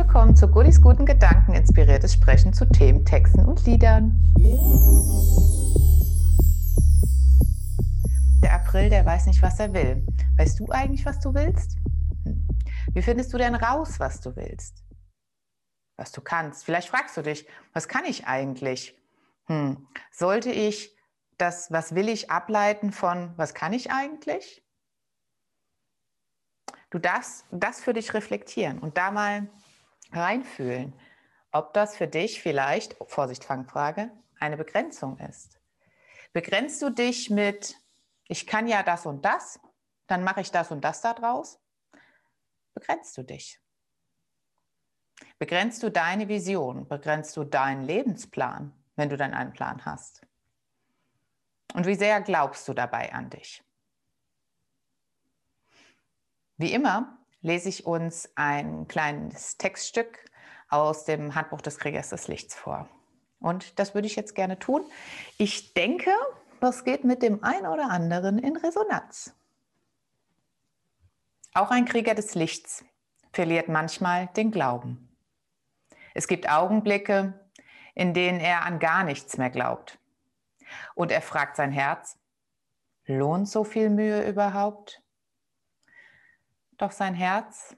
willkommen zu Goodies guten Gedanken, inspiriertes Sprechen zu Themen, Texten und Liedern. Der April, der weiß nicht, was er will. Weißt du eigentlich, was du willst? Hm. Wie findest du denn raus, was du willst? Was du kannst. Vielleicht fragst du dich, was kann ich eigentlich? Hm. Sollte ich das, was will ich, ableiten von, was kann ich eigentlich? Du darfst das für dich reflektieren und da mal reinfühlen, ob das für dich vielleicht, Vorsicht, Fangfrage, eine Begrenzung ist. Begrenzt du dich mit, ich kann ja das und das, dann mache ich das und das daraus? Begrenzt du dich? Begrenzt du deine Vision? Begrenzt du deinen Lebensplan, wenn du dann einen Plan hast? Und wie sehr glaubst du dabei an dich? Wie immer lese ich uns ein kleines Textstück aus dem Handbuch des Kriegers des Lichts vor. Und das würde ich jetzt gerne tun. Ich denke, das geht mit dem einen oder anderen in Resonanz. Auch ein Krieger des Lichts verliert manchmal den Glauben. Es gibt Augenblicke, in denen er an gar nichts mehr glaubt. Und er fragt sein Herz, lohnt so viel Mühe überhaupt? Doch sein Herz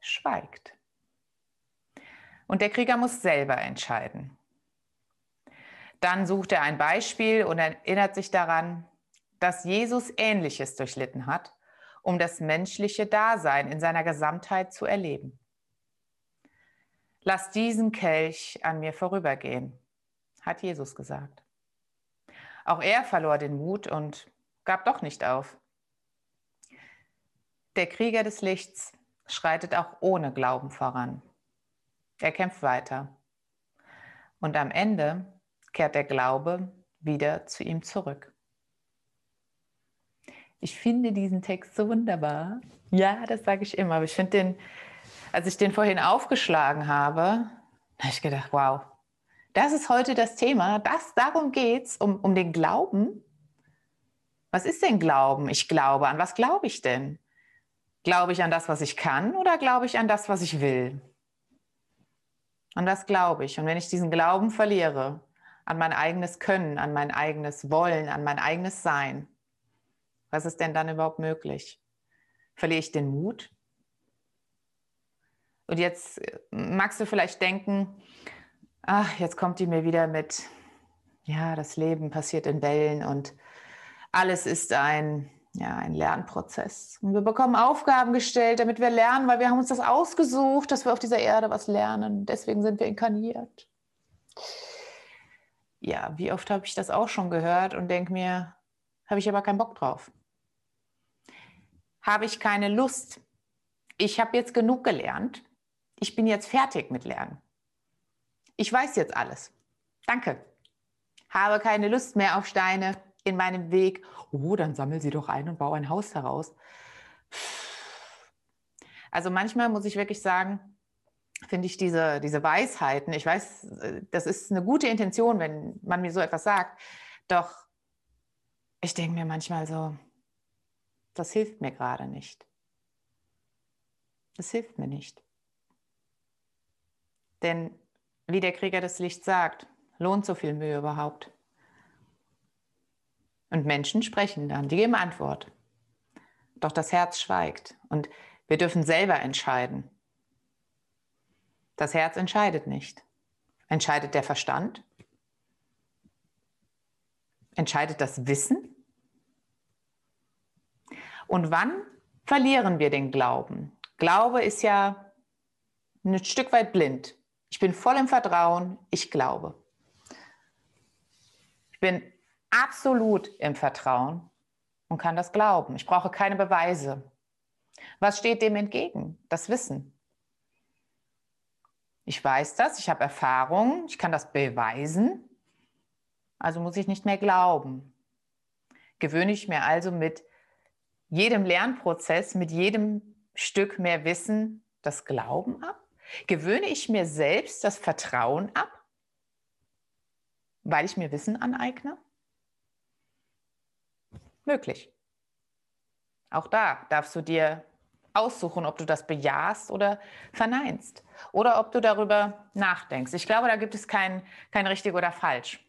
schweigt. Und der Krieger muss selber entscheiden. Dann sucht er ein Beispiel und erinnert sich daran, dass Jesus Ähnliches durchlitten hat, um das menschliche Dasein in seiner Gesamtheit zu erleben. Lass diesen Kelch an mir vorübergehen, hat Jesus gesagt. Auch er verlor den Mut und gab doch nicht auf. Der Krieger des Lichts schreitet auch ohne Glauben voran. Er kämpft weiter. Und am Ende kehrt der Glaube wieder zu ihm zurück. Ich finde diesen Text so wunderbar. Ja, das sage ich immer. Aber ich finde den, als ich den vorhin aufgeschlagen habe, habe ich gedacht, wow, das ist heute das Thema. Das, darum geht es, um, um den Glauben. Was ist denn Glauben? Ich glaube. An was glaube ich denn? Glaube ich an das, was ich kann oder glaube ich an das, was ich will? An das glaube ich. Und wenn ich diesen Glauben verliere, an mein eigenes Können, an mein eigenes Wollen, an mein eigenes Sein, was ist denn dann überhaupt möglich? Verliere ich den Mut? Und jetzt äh, magst du vielleicht denken, ach, jetzt kommt die mir wieder mit, ja, das Leben passiert in Wellen und alles ist ein ja, ein Lernprozess. Und wir bekommen Aufgaben gestellt, damit wir lernen, weil wir haben uns das ausgesucht, dass wir auf dieser Erde was lernen. Deswegen sind wir inkarniert. Ja, wie oft habe ich das auch schon gehört und denke mir, habe ich aber keinen Bock drauf. Habe ich keine Lust. Ich habe jetzt genug gelernt. Ich bin jetzt fertig mit Lernen. Ich weiß jetzt alles. Danke. Habe keine Lust mehr auf Steine, in meinem Weg, oh, dann sammel sie doch ein und baue ein Haus daraus. Also manchmal muss ich wirklich sagen, finde ich diese, diese Weisheiten, ich weiß, das ist eine gute Intention, wenn man mir so etwas sagt, doch ich denke mir manchmal so, das hilft mir gerade nicht. Das hilft mir nicht. Denn wie der Krieger des Lichts sagt, lohnt so viel Mühe überhaupt? Und Menschen sprechen dann, die geben Antwort. Doch das Herz schweigt und wir dürfen selber entscheiden. Das Herz entscheidet nicht. Entscheidet der Verstand? Entscheidet das Wissen? Und wann verlieren wir den Glauben? Glaube ist ja ein Stück weit blind. Ich bin voll im Vertrauen, ich glaube. Ich bin absolut im Vertrauen und kann das glauben. Ich brauche keine Beweise. Was steht dem entgegen? Das Wissen. Ich weiß das, ich habe Erfahrung, ich kann das beweisen, also muss ich nicht mehr glauben. Gewöhne ich mir also mit jedem Lernprozess, mit jedem Stück mehr Wissen das Glauben ab? Gewöhne ich mir selbst das Vertrauen ab, weil ich mir Wissen aneigne? Möglich. Auch da darfst du dir aussuchen, ob du das bejahst oder verneinst. Oder ob du darüber nachdenkst. Ich glaube, da gibt es kein, kein richtig oder falsch.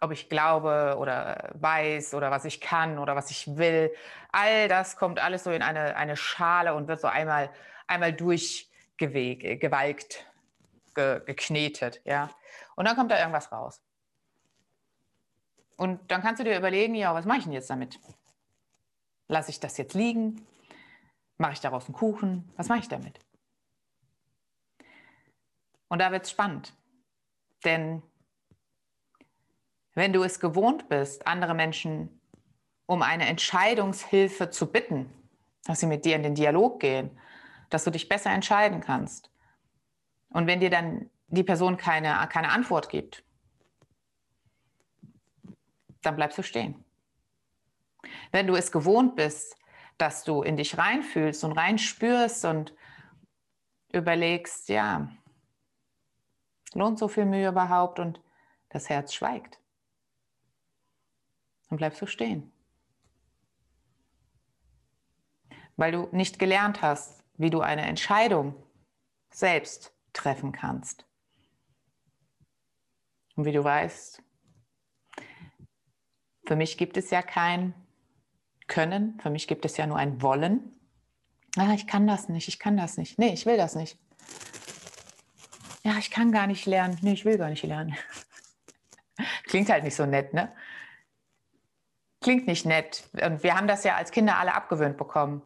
Ob ich glaube oder weiß oder was ich kann oder was ich will. All das kommt alles so in eine, eine Schale und wird so einmal, einmal durchgewalkt, ge, geknetet. Ja? Und dann kommt da irgendwas raus. Und dann kannst du dir überlegen, ja, was mache ich denn jetzt damit? Lasse ich das jetzt liegen? Mache ich daraus einen Kuchen? Was mache ich damit? Und da wird es spannend. Denn wenn du es gewohnt bist, andere Menschen um eine Entscheidungshilfe zu bitten, dass sie mit dir in den Dialog gehen, dass du dich besser entscheiden kannst. Und wenn dir dann die Person keine, keine Antwort gibt, dann bleibst du stehen. Wenn du es gewohnt bist, dass du in dich reinfühlst und reinspürst und überlegst, ja, lohnt so viel Mühe überhaupt und das Herz schweigt, dann bleibst du stehen. Weil du nicht gelernt hast, wie du eine Entscheidung selbst treffen kannst. Und wie du weißt, für mich gibt es ja kein Können, für mich gibt es ja nur ein Wollen. Ah, ich kann das nicht, ich kann das nicht. Nee, ich will das nicht. Ja, ich kann gar nicht lernen. Nee, ich will gar nicht lernen. Klingt halt nicht so nett, ne? Klingt nicht nett. Und wir haben das ja als Kinder alle abgewöhnt bekommen,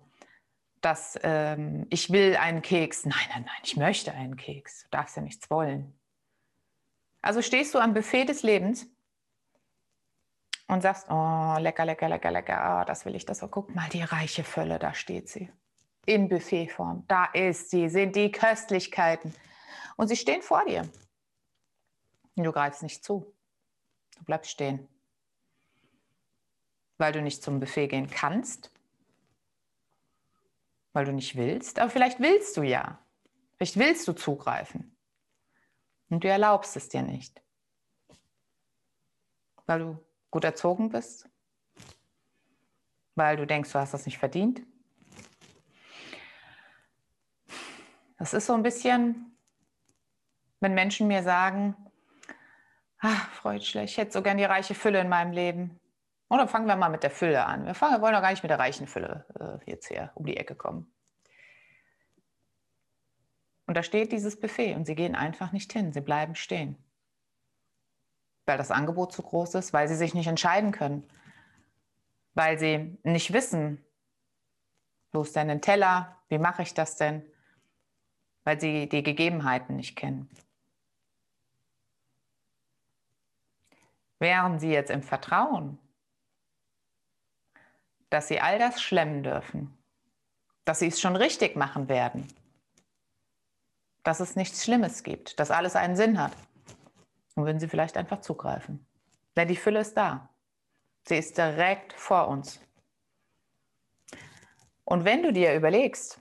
dass ähm, ich will einen Keks. Nein, nein, nein, ich möchte einen Keks. Du darfst ja nichts wollen. Also stehst du am Buffet des Lebens und sagst, oh, lecker, lecker, lecker, lecker, oh, das will ich, das. Oh, guck mal, die reiche Fülle, da steht sie. In Buffetform. Da ist sie, sind die Köstlichkeiten. Und sie stehen vor dir. Und du greifst nicht zu. Du bleibst stehen. Weil du nicht zum Buffet gehen kannst. Weil du nicht willst. Aber vielleicht willst du ja. Vielleicht willst du zugreifen. Und du erlaubst es dir nicht. Weil du gut erzogen bist, weil du denkst, du hast das nicht verdient. Das ist so ein bisschen, wenn Menschen mir sagen, ach, Freudschle, ich hätte so gern die reiche Fülle in meinem Leben. Oder fangen wir mal mit der Fülle an. Wir, fangen, wir wollen doch gar nicht mit der reichen Fülle äh, jetzt hier um die Ecke kommen. Und da steht dieses Buffet und sie gehen einfach nicht hin, sie bleiben stehen weil das Angebot zu groß ist, weil sie sich nicht entscheiden können, weil sie nicht wissen, wo ist denn ein Teller, wie mache ich das denn, weil sie die Gegebenheiten nicht kennen. Wären sie jetzt im Vertrauen, dass sie all das schlemmen dürfen, dass sie es schon richtig machen werden, dass es nichts Schlimmes gibt, dass alles einen Sinn hat, und würden Sie vielleicht einfach zugreifen. Denn die Fülle ist da. Sie ist direkt vor uns. Und wenn du dir überlegst,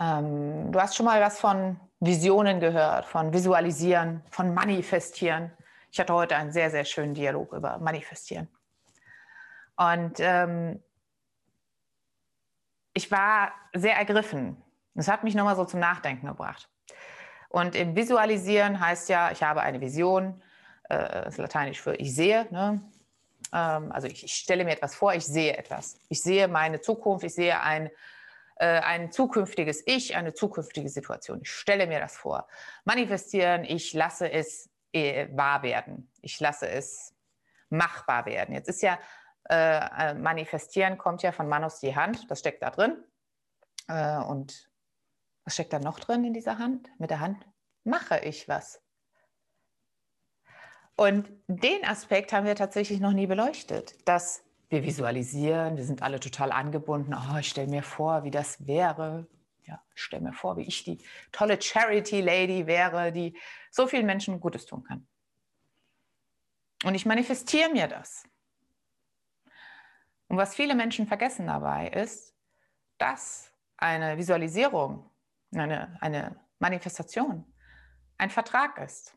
ähm, du hast schon mal was von Visionen gehört, von Visualisieren, von Manifestieren. Ich hatte heute einen sehr, sehr schönen Dialog über Manifestieren. Und ähm, ich war sehr ergriffen. Das hat mich nochmal so zum Nachdenken gebracht. Und im Visualisieren heißt ja, ich habe eine Vision, äh, das ist lateinisch für ich sehe. Ne? Ähm, also ich, ich, stelle mir etwas vor, ich sehe etwas. Ich sehe meine Zukunft, ich sehe ein, äh, ein zukünftiges Ich, eine zukünftige Situation. Ich stelle mir das vor. Manifestieren, ich lasse es äh, wahr werden. Ich lasse es machbar werden. Jetzt ist ja äh, manifestieren kommt ja von Manus die Hand, das steckt da drin. Äh, und was steckt da noch drin in dieser Hand? Mit der Hand mache ich was. Und den Aspekt haben wir tatsächlich noch nie beleuchtet, dass wir visualisieren, wir sind alle total angebunden. Oh, ich stelle mir vor, wie das wäre. Ja, ich stelle mir vor, wie ich die tolle Charity Lady wäre, die so vielen Menschen Gutes tun kann. Und ich manifestiere mir das. Und was viele Menschen vergessen dabei ist, dass eine Visualisierung eine, eine Manifestation, ein Vertrag ist.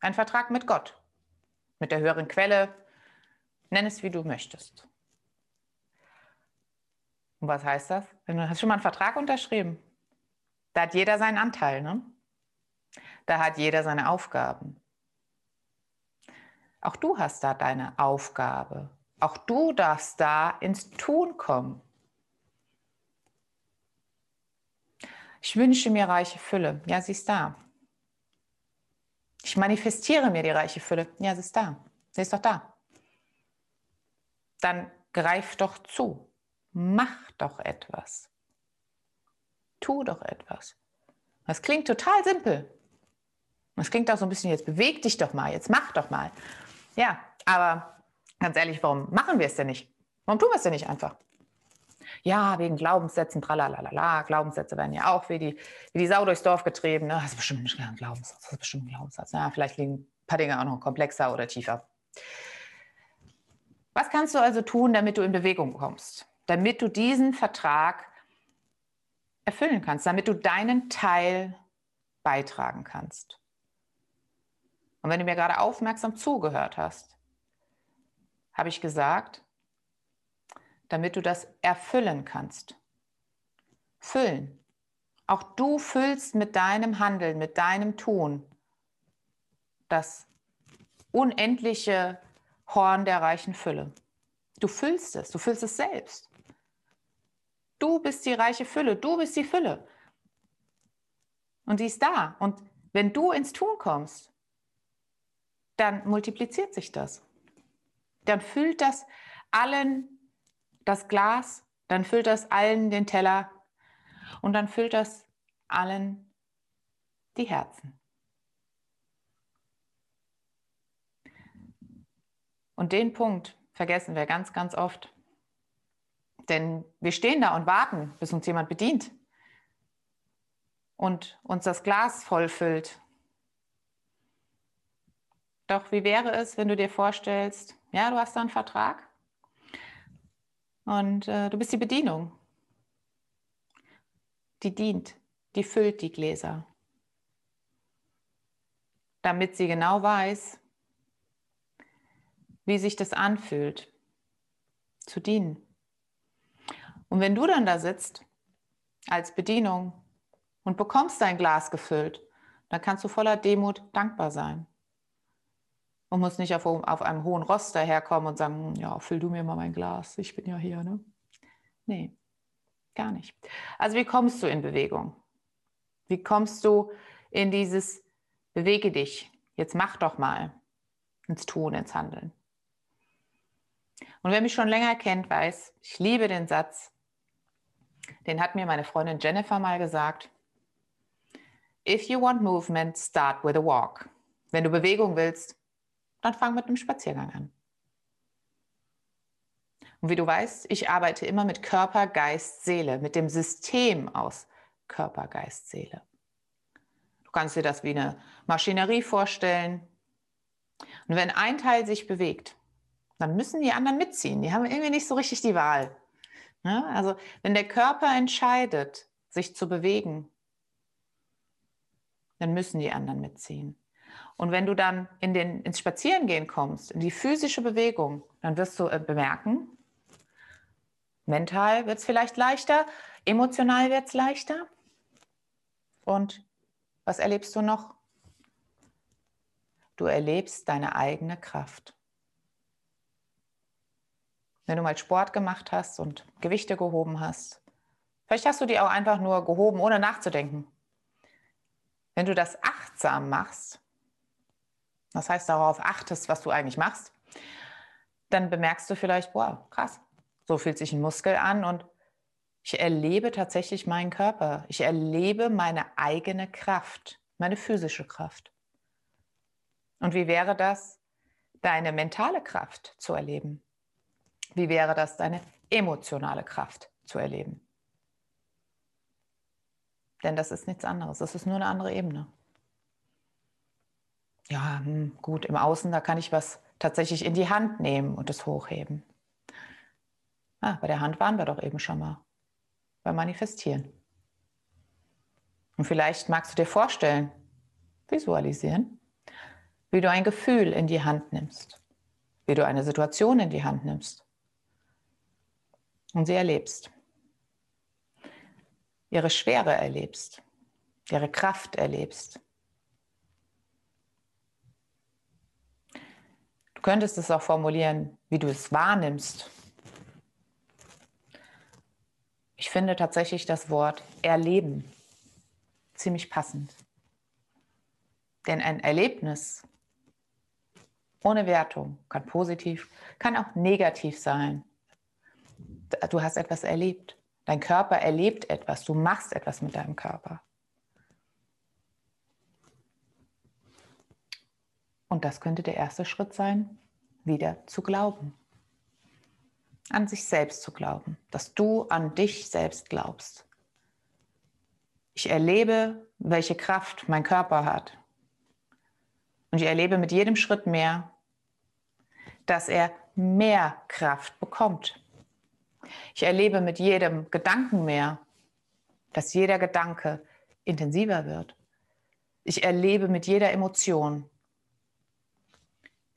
Ein Vertrag mit Gott, mit der höheren Quelle, nenn es wie du möchtest. Und was heißt das? Du hast schon mal einen Vertrag unterschrieben. Da hat jeder seinen Anteil, ne? Da hat jeder seine Aufgaben. Auch du hast da deine Aufgabe. Auch du darfst da ins Tun kommen. Ich wünsche mir reiche Fülle. Ja, sie ist da. Ich manifestiere mir die reiche Fülle. Ja, sie ist da. Sie ist doch da. Dann greif doch zu. Mach doch etwas. Tu doch etwas. Das klingt total simpel. Das klingt auch so ein bisschen, jetzt beweg dich doch mal, jetzt mach doch mal. Ja, aber ganz ehrlich, warum machen wir es denn nicht? Warum tun wir es denn nicht einfach? Ja, wegen Glaubenssätzen, tralalala, Glaubenssätze werden ja auch wie die, wie die Sau durchs Dorf getrieben. Ne? Das ist bestimmt nicht ein Glaubenssatz, das ist bestimmt ein Glaubenssatz. Ja, vielleicht liegen ein paar Dinge auch noch komplexer oder tiefer. Was kannst du also tun, damit du in Bewegung kommst? Damit du diesen Vertrag erfüllen kannst, damit du deinen Teil beitragen kannst. Und wenn du mir gerade aufmerksam zugehört hast, habe ich gesagt, damit du das erfüllen kannst. Füllen. Auch du füllst mit deinem Handeln, mit deinem Tun das unendliche Horn der reichen Fülle. Du füllst es, du füllst es selbst. Du bist die reiche Fülle, du bist die Fülle. Und sie ist da. Und wenn du ins Tun kommst, dann multipliziert sich das. Dann füllt das allen das Glas, dann füllt das allen den Teller und dann füllt das allen die Herzen. Und den Punkt vergessen wir ganz, ganz oft. Denn wir stehen da und warten, bis uns jemand bedient und uns das Glas vollfüllt doch wie wäre es, wenn du dir vorstellst, ja, du hast da einen Vertrag und äh, du bist die Bedienung. Die dient, die füllt die Gläser, damit sie genau weiß, wie sich das anfühlt, zu dienen. Und wenn du dann da sitzt als Bedienung und bekommst dein Glas gefüllt, dann kannst du voller Demut dankbar sein und muss nicht auf, auf einem hohen Ross daherkommen und sagen, ja, füll du mir mal mein Glas, ich bin ja hier. Ne? Nee, gar nicht. Also wie kommst du in Bewegung? Wie kommst du in dieses Bewege dich, jetzt mach doch mal ins Tun, ins Handeln? Und wer mich schon länger kennt, weiß, ich liebe den Satz, den hat mir meine Freundin Jennifer mal gesagt. If you want movement, start with a walk. Wenn du Bewegung willst, dann fang mit einem Spaziergang an. Und wie du weißt, ich arbeite immer mit Körper, Geist, Seele, mit dem System aus Körper, Geist, Seele. Du kannst dir das wie eine Maschinerie vorstellen. Und wenn ein Teil sich bewegt, dann müssen die anderen mitziehen. Die haben irgendwie nicht so richtig die Wahl. Ja, also wenn der Körper entscheidet, sich zu bewegen, dann müssen die anderen mitziehen. Und wenn du dann in den, ins Spazierengehen kommst, in die physische Bewegung, dann wirst du äh, bemerken, mental wird es vielleicht leichter, emotional wird es leichter. Und was erlebst du noch? Du erlebst deine eigene Kraft. Wenn du mal Sport gemacht hast und Gewichte gehoben hast, vielleicht hast du die auch einfach nur gehoben, ohne nachzudenken. Wenn du das achtsam machst, das heißt, darauf achtest, was du eigentlich machst, dann bemerkst du vielleicht, wow, krass, so fühlt sich ein Muskel an und ich erlebe tatsächlich meinen Körper. Ich erlebe meine eigene Kraft, meine physische Kraft. Und wie wäre das, deine mentale Kraft zu erleben? Wie wäre das, deine emotionale Kraft zu erleben? Denn das ist nichts anderes. Das ist nur eine andere Ebene ja, hm, gut, im Außen, da kann ich was tatsächlich in die Hand nehmen und es hochheben. Ah, bei der Hand waren wir doch eben schon mal. Beim Manifestieren. Und vielleicht magst du dir vorstellen, visualisieren, wie du ein Gefühl in die Hand nimmst, wie du eine Situation in die Hand nimmst und sie erlebst. ihre Schwere erlebst, ihre Kraft erlebst. Könntest es auch formulieren, wie du es wahrnimmst. Ich finde tatsächlich das Wort erleben ziemlich passend. Denn ein Erlebnis ohne Wertung kann positiv, kann auch negativ sein. Du hast etwas erlebt. Dein Körper erlebt etwas. Du machst etwas mit deinem Körper. Und das könnte der erste Schritt sein, wieder zu glauben. An sich selbst zu glauben, dass du an dich selbst glaubst. Ich erlebe, welche Kraft mein Körper hat. Und ich erlebe mit jedem Schritt mehr, dass er mehr Kraft bekommt. Ich erlebe mit jedem Gedanken mehr, dass jeder Gedanke intensiver wird. Ich erlebe mit jeder Emotion,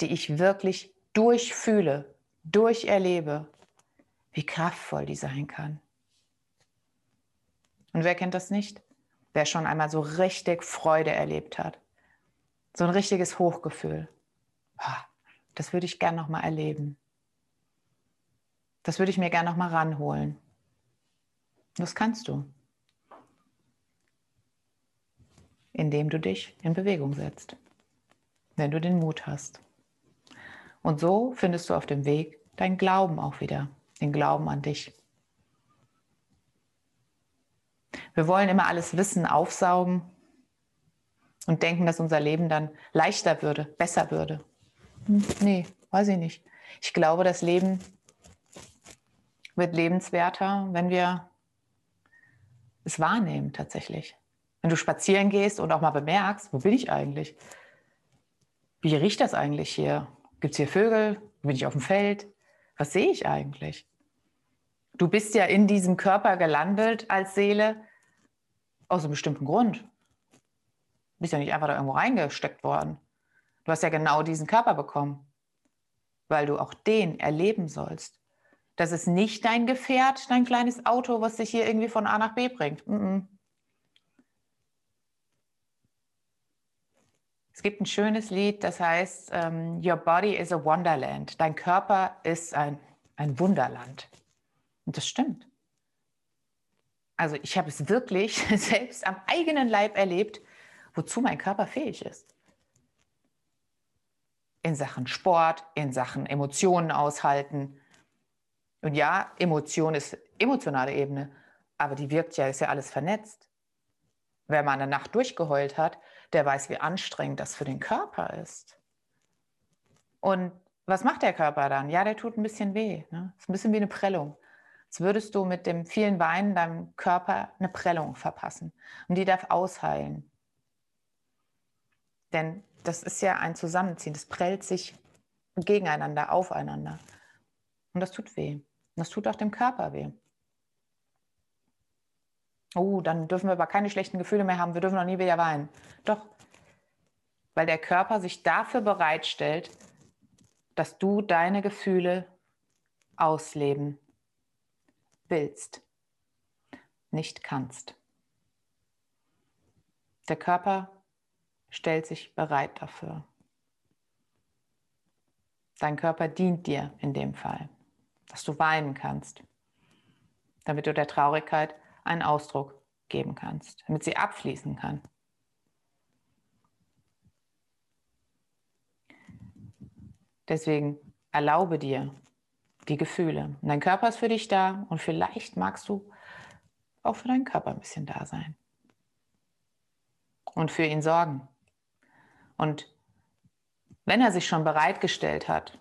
die ich wirklich durchfühle, durcherlebe, wie kraftvoll die sein kann. Und wer kennt das nicht? Wer schon einmal so richtig Freude erlebt hat. So ein richtiges Hochgefühl. Das würde ich gern noch mal erleben. Das würde ich mir gerne noch mal ranholen. Das kannst du, indem du dich in Bewegung setzt, wenn du den Mut hast. Und so findest du auf dem Weg deinen Glauben auch wieder, den Glauben an dich. Wir wollen immer alles Wissen aufsaugen und denken, dass unser Leben dann leichter würde, besser würde. Hm, nee, weiß ich nicht. Ich glaube, das Leben wird lebenswerter, wenn wir es wahrnehmen tatsächlich. Wenn du spazieren gehst und auch mal bemerkst, wo bin ich eigentlich? Wie riecht das eigentlich hier? Gibt es hier Vögel? Bin ich auf dem Feld? Was sehe ich eigentlich? Du bist ja in diesem Körper gelandet als Seele aus einem bestimmten Grund. Du bist ja nicht einfach da irgendwo reingesteckt worden. Du hast ja genau diesen Körper bekommen, weil du auch den erleben sollst. Das ist nicht dein Gefährt, dein kleines Auto, was dich hier irgendwie von A nach B bringt. Mm -mm. Es gibt ein schönes Lied, das heißt, ähm, Your body is a wonderland. Dein Körper ist ein, ein Wunderland. Und das stimmt. Also ich habe es wirklich selbst am eigenen Leib erlebt, wozu mein Körper fähig ist. In Sachen Sport, in Sachen Emotionen aushalten, und ja, Emotion ist emotionale Ebene, aber die wirkt ja, ist ja alles vernetzt. Wer mal eine Nacht durchgeheult hat, der weiß, wie anstrengend das für den Körper ist. Und was macht der Körper dann? Ja, der tut ein bisschen weh. Ne? Ist ein bisschen wie eine Prellung. Als würdest du mit dem vielen Weinen deinem Körper eine Prellung verpassen. Und die darf ausheilen. Denn das ist ja ein Zusammenziehen. Das prellt sich gegeneinander, aufeinander. Und das tut weh. Und das tut auch dem Körper weh. Oh, dann dürfen wir aber keine schlechten Gefühle mehr haben. Wir dürfen noch nie wieder weinen. Doch, weil der Körper sich dafür bereitstellt, dass du deine Gefühle ausleben willst, nicht kannst. Der Körper stellt sich bereit dafür. Dein Körper dient dir in dem Fall dass du weinen kannst, damit du der Traurigkeit einen Ausdruck geben kannst, damit sie abfließen kann. Deswegen erlaube dir die Gefühle. Und dein Körper ist für dich da und vielleicht magst du auch für deinen Körper ein bisschen da sein. Und für ihn sorgen. Und wenn er sich schon bereitgestellt hat,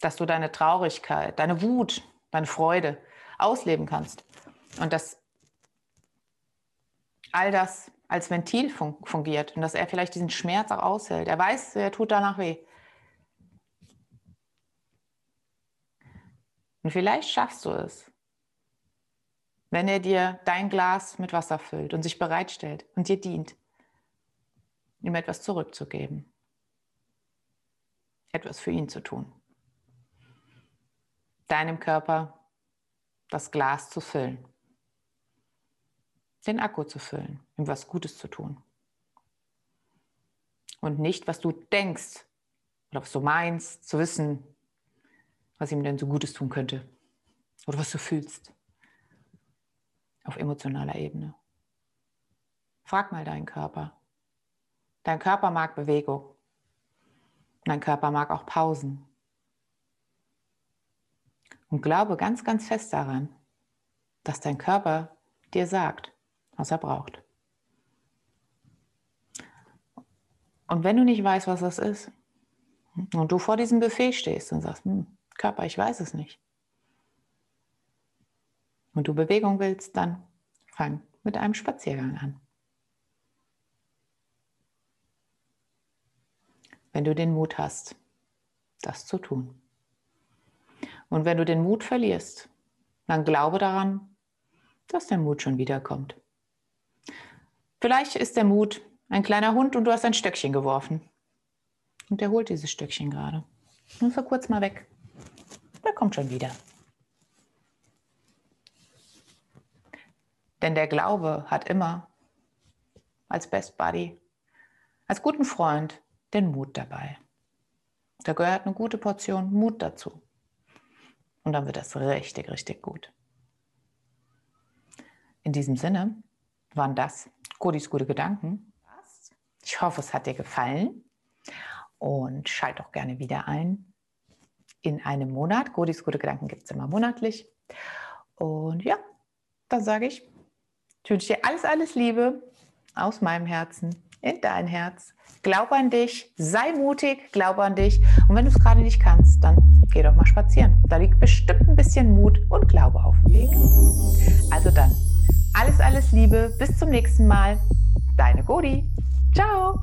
dass du deine Traurigkeit, deine Wut, deine Freude ausleben kannst und dass all das als Ventil fun fungiert und dass er vielleicht diesen Schmerz auch aushält. Er weiß, er tut danach weh. Und vielleicht schaffst du es, wenn er dir dein Glas mit Wasser füllt und sich bereitstellt und dir dient, ihm etwas zurückzugeben, etwas für ihn zu tun deinem Körper das Glas zu füllen. den Akku zu füllen, ihm was Gutes zu tun. Und nicht, was du denkst oder was du meinst, zu wissen, was ihm denn so Gutes tun könnte. Oder was du fühlst. Auf emotionaler Ebene. Frag mal deinen Körper. Dein Körper mag Bewegung. Dein Körper mag auch Pausen. Und glaube ganz, ganz fest daran, dass dein Körper dir sagt, was er braucht. Und wenn du nicht weißt, was das ist, und du vor diesem Buffet stehst und sagst, hm, Körper, ich weiß es nicht, und du Bewegung willst, dann fang mit einem Spaziergang an. Wenn du den Mut hast, das zu tun. Und wenn du den Mut verlierst, dann glaube daran, dass der Mut schon wiederkommt. Vielleicht ist der Mut ein kleiner Hund und du hast ein Stöckchen geworfen. Und der holt dieses Stöckchen gerade. Nur für kurz mal weg. Kommt schon wieder. Denn der Glaube hat immer als Best Buddy, als guten Freund den Mut dabei. Da gehört eine gute Portion Mut dazu. Und dann wird das richtig, richtig gut. In diesem Sinne waren das Godis gute Gedanken. Ich hoffe, es hat dir gefallen und schalt doch gerne wieder ein in einem Monat. Godis gute Gedanken gibt es immer monatlich. Und ja, dann sage ich, ich wünsche dir alles, alles Liebe aus meinem Herzen in dein Herz. Glaub an dich, sei mutig, glaub an dich. Und wenn du es gerade nicht kannst, dann geh doch mal spazieren. Da liegt bestimmt ein bisschen Mut und Glaube auf dem Weg. Also dann, alles, alles Liebe, bis zum nächsten Mal. Deine Godi. Ciao.